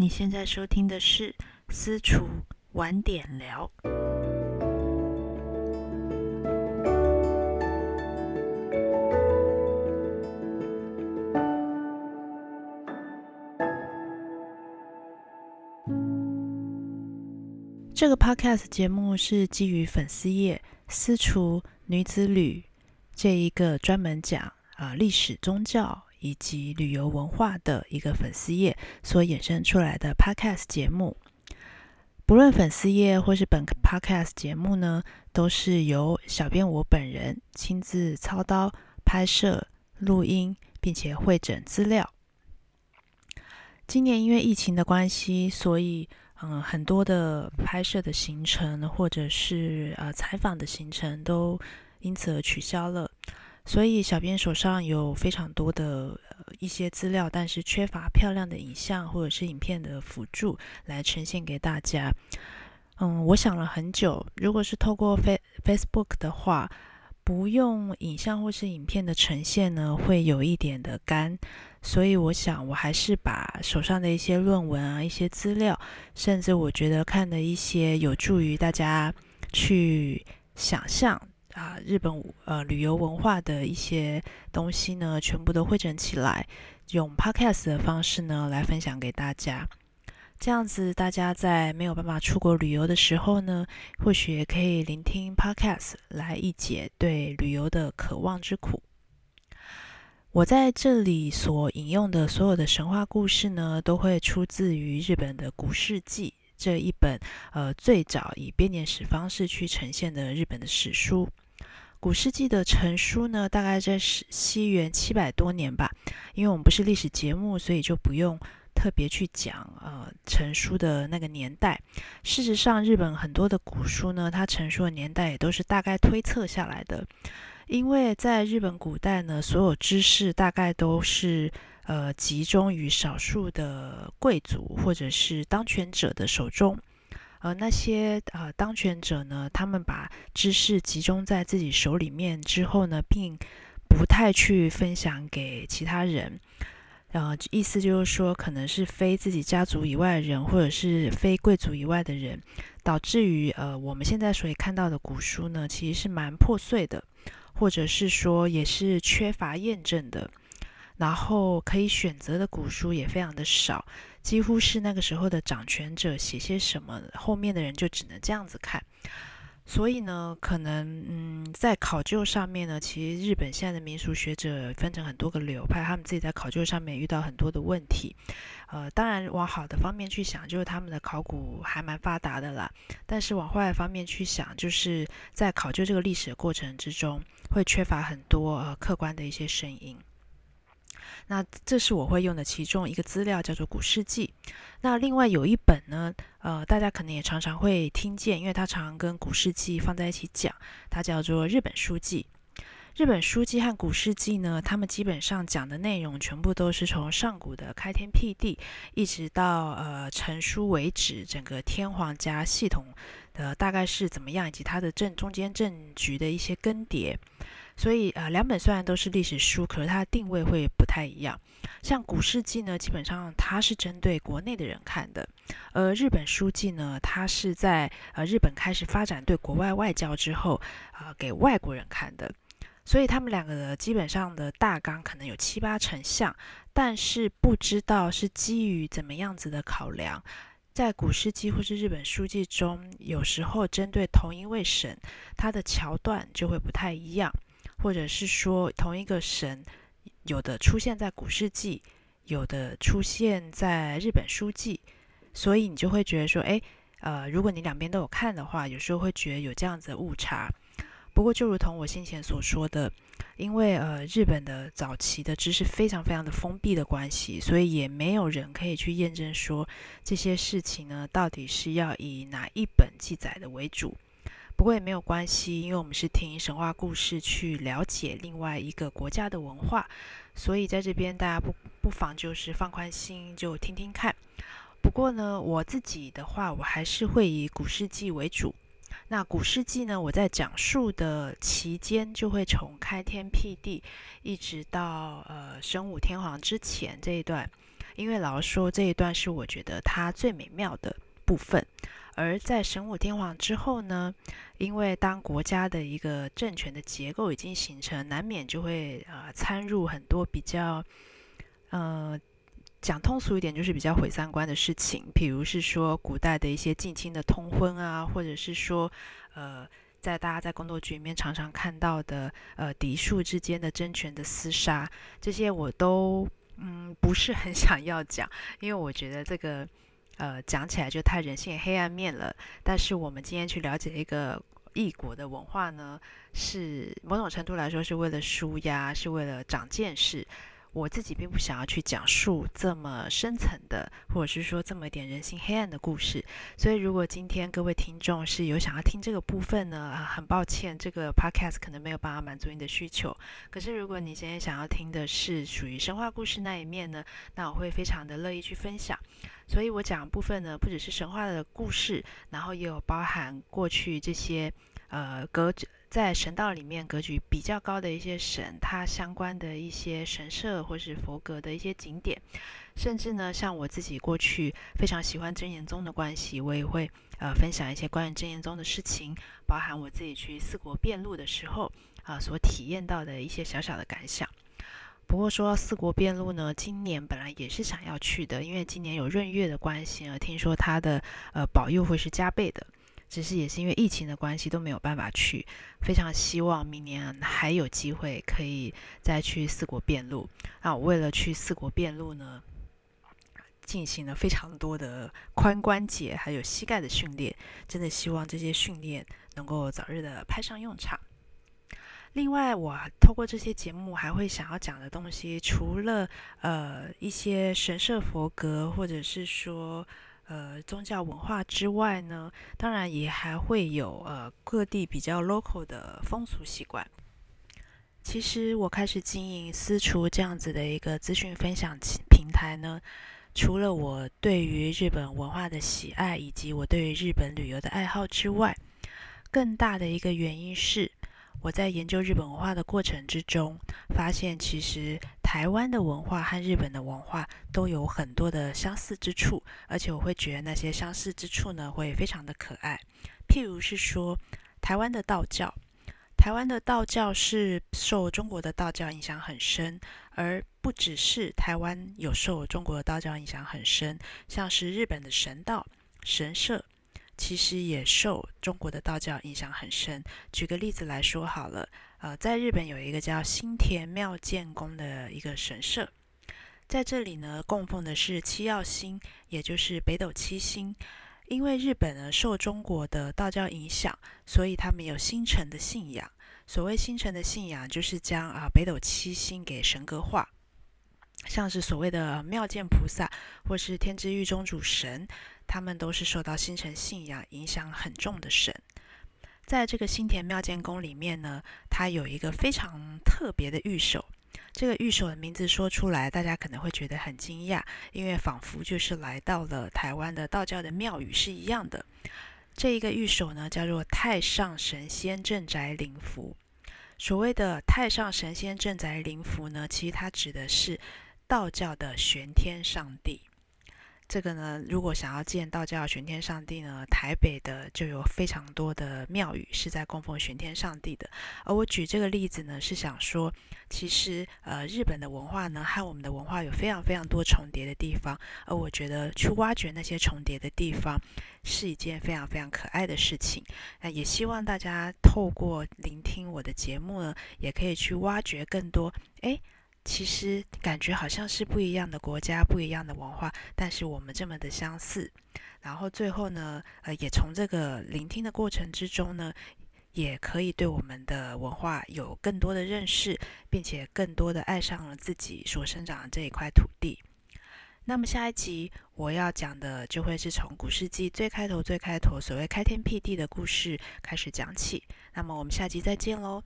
你现在收听的是《私厨晚点聊》。这个 podcast 节目是基于粉丝页“私厨女子旅”这一个专门讲啊历史、宗教。以及旅游文化的一个粉丝页所衍生出来的 Podcast 节目，不论粉丝页或是本 Podcast 节目呢，都是由小编我本人亲自操刀拍摄、录音，并且会诊资料。今年因为疫情的关系，所以嗯，很多的拍摄的行程或者是呃采访的行程都因此而取消了。所以，小编手上有非常多的呃一些资料，但是缺乏漂亮的影像或者是影片的辅助来呈现给大家。嗯，我想了很久，如果是透过 Face Facebook 的话，不用影像或是影片的呈现呢，会有一点的干。所以，我想我还是把手上的一些论文啊、一些资料，甚至我觉得看的一些有助于大家去想象。啊，日本呃旅游文化的一些东西呢，全部都汇整起来，用 podcast 的方式呢来分享给大家。这样子，大家在没有办法出国旅游的时候呢，或许也可以聆听 podcast 来一解对旅游的渴望之苦。我在这里所引用的所有的神话故事呢，都会出自于日本的古世纪。这一本呃最早以编年史方式去呈现的日本的史书，古世纪的成书呢，大概在西西元七百多年吧。因为我们不是历史节目，所以就不用特别去讲呃成书的那个年代。事实上，日本很多的古书呢，它成书的年代也都是大概推测下来的。因为在日本古代呢，所有知识大概都是。呃，集中于少数的贵族或者是当权者的手中，而那些呃当权者呢，他们把知识集中在自己手里面之后呢，并不太去分享给其他人。呃，意思就是说，可能是非自己家族以外的人，或者是非贵族以外的人，导致于呃我们现在所以看到的古书呢，其实是蛮破碎的，或者是说也是缺乏验证的。然后可以选择的古书也非常的少，几乎是那个时候的掌权者写些什么，后面的人就只能这样子看。所以呢，可能嗯，在考究上面呢，其实日本现在的民俗学者分成很多个流派，他们自己在考究上面遇到很多的问题。呃，当然往好的方面去想，就是他们的考古还蛮发达的啦。但是往坏的方面去想，就是在考究这个历史的过程之中，会缺乏很多呃客观的一些声音。那这是我会用的其中一个资料，叫做《古世纪》。那另外有一本呢，呃，大家可能也常常会听见，因为它常常跟《古世纪》放在一起讲，它叫做《日本书记》。日本书记和古世纪呢，他们基本上讲的内容全部都是从上古的开天辟地，一直到呃成书为止，整个天皇家系统的大概是怎么样，以及它的政中间政局的一些更迭。所以呃，两本虽然都是历史书，可是它的定位会不太一样。像古世纪呢，基本上它是针对国内的人看的；而日本书记呢，它是在呃日本开始发展对国外外交之后，啊给外国人看的。所以他们两个的基本上的大纲可能有七八成像，但是不知道是基于怎么样子的考量，在古世纪或是日本书记中，有时候针对同一位神，它的桥段就会不太一样。或者是说同一个神，有的出现在古世纪，有的出现在日本书记，所以你就会觉得说，哎，呃，如果你两边都有看的话，有时候会觉得有这样子的误差。不过就如同我先前所说的，因为呃日本的早期的知识非常非常的封闭的关系，所以也没有人可以去验证说这些事情呢到底是要以哪一本记载的为主。不过也没有关系，因为我们是听神话故事去了解另外一个国家的文化，所以在这边大家不不妨就是放宽心，就听听看。不过呢，我自己的话，我还是会以古世纪为主。那古世纪呢，我在讲述的期间，就会从开天辟地一直到呃神武天皇之前这一段。因为老实说，这一段是我觉得它最美妙的部分。而在神武天皇之后呢，因为当国家的一个政权的结构已经形成，难免就会呃参入很多比较呃讲通俗一点就是比较毁三观的事情，比如是说古代的一些近亲的通婚啊，或者是说呃在大家在工作局里面常常看到的呃嫡庶之间的争权的厮杀，这些我都嗯不是很想要讲，因为我觉得这个。呃，讲起来就太人性黑暗面了。但是我们今天去了解一个异国的文化呢，是某种程度来说是为了舒压，是为了长见识。我自己并不想要去讲述这么深层的，或者是说这么一点人性黑暗的故事。所以，如果今天各位听众是有想要听这个部分呢，很抱歉，这个 podcast 可能没有办法满足你的需求。可是，如果你今天想要听的是属于神话故事那一面呢，那我会非常的乐意去分享。所以我讲的部分呢，不只是神话的故事，然后也有包含过去这些呃格局。在神道里面，格局比较高的一些神，它相关的一些神社或是佛阁的一些景点，甚至呢，像我自己过去非常喜欢真言宗的关系，我也会呃分享一些关于真言宗的事情，包含我自己去四国遍路的时候啊所体验到的一些小小的感想。不过说四国遍路呢，今年本来也是想要去的，因为今年有闰月的关系啊，听说它的呃保佑会是加倍的。只是也是因为疫情的关系都没有办法去，非常希望明年还有机会可以再去四国遍路。那我为了去四国遍路呢，进行了非常多的髋关节还有膝盖的训练，真的希望这些训练能够早日的派上用场。另外，我透过这些节目还会想要讲的东西，除了呃一些神社佛阁，或者是说。呃，宗教文化之外呢，当然也还会有呃各地比较 local 的风俗习惯。其实我开始经营私厨这样子的一个资讯分享平台呢，除了我对于日本文化的喜爱，以及我对于日本旅游的爱好之外，更大的一个原因是。我在研究日本文化的过程之中，发现其实台湾的文化和日本的文化都有很多的相似之处，而且我会觉得那些相似之处呢，会非常的可爱。譬如是说，台湾的道教，台湾的道教是受中国的道教影响很深，而不只是台湾有受中国的道教影响很深，像是日本的神道、神社。其实也受中国的道教影响很深。举个例子来说好了，呃，在日本有一个叫新田妙见宫的一个神社，在这里呢供奉的是七曜星，也就是北斗七星。因为日本呢受中国的道教影响，所以他们有星辰的信仰。所谓星辰的信仰，就是将啊北斗七星给神格化。像是所谓的妙见菩萨，或是天之狱中主神，他们都是受到星辰信仰影响很重的神。在这个新田妙见宫里面呢，它有一个非常特别的御守。这个御守的名字说出来，大家可能会觉得很惊讶，因为仿佛就是来到了台湾的道教的庙宇是一样的。这一个御守呢，叫做太上神仙镇宅灵符。所谓的太上神仙镇宅灵符呢，其实它指的是。道教的玄天上帝，这个呢，如果想要见道教玄天上帝呢，台北的就有非常多的庙宇是在供奉玄天上帝的。而我举这个例子呢，是想说，其实呃，日本的文化呢和我们的文化有非常非常多重叠的地方，而我觉得去挖掘那些重叠的地方是一件非常非常可爱的事情。那也希望大家透过聆听我的节目呢，也可以去挖掘更多诶。其实感觉好像是不一样的国家、不一样的文化，但是我们这么的相似。然后最后呢，呃，也从这个聆听的过程之中呢，也可以对我们的文化有更多的认识，并且更多的爱上了自己所生长的这一块土地。那么下一集我要讲的就会是从古世纪最开头、最开头所谓开天辟地的故事开始讲起。那么我们下集再见喽。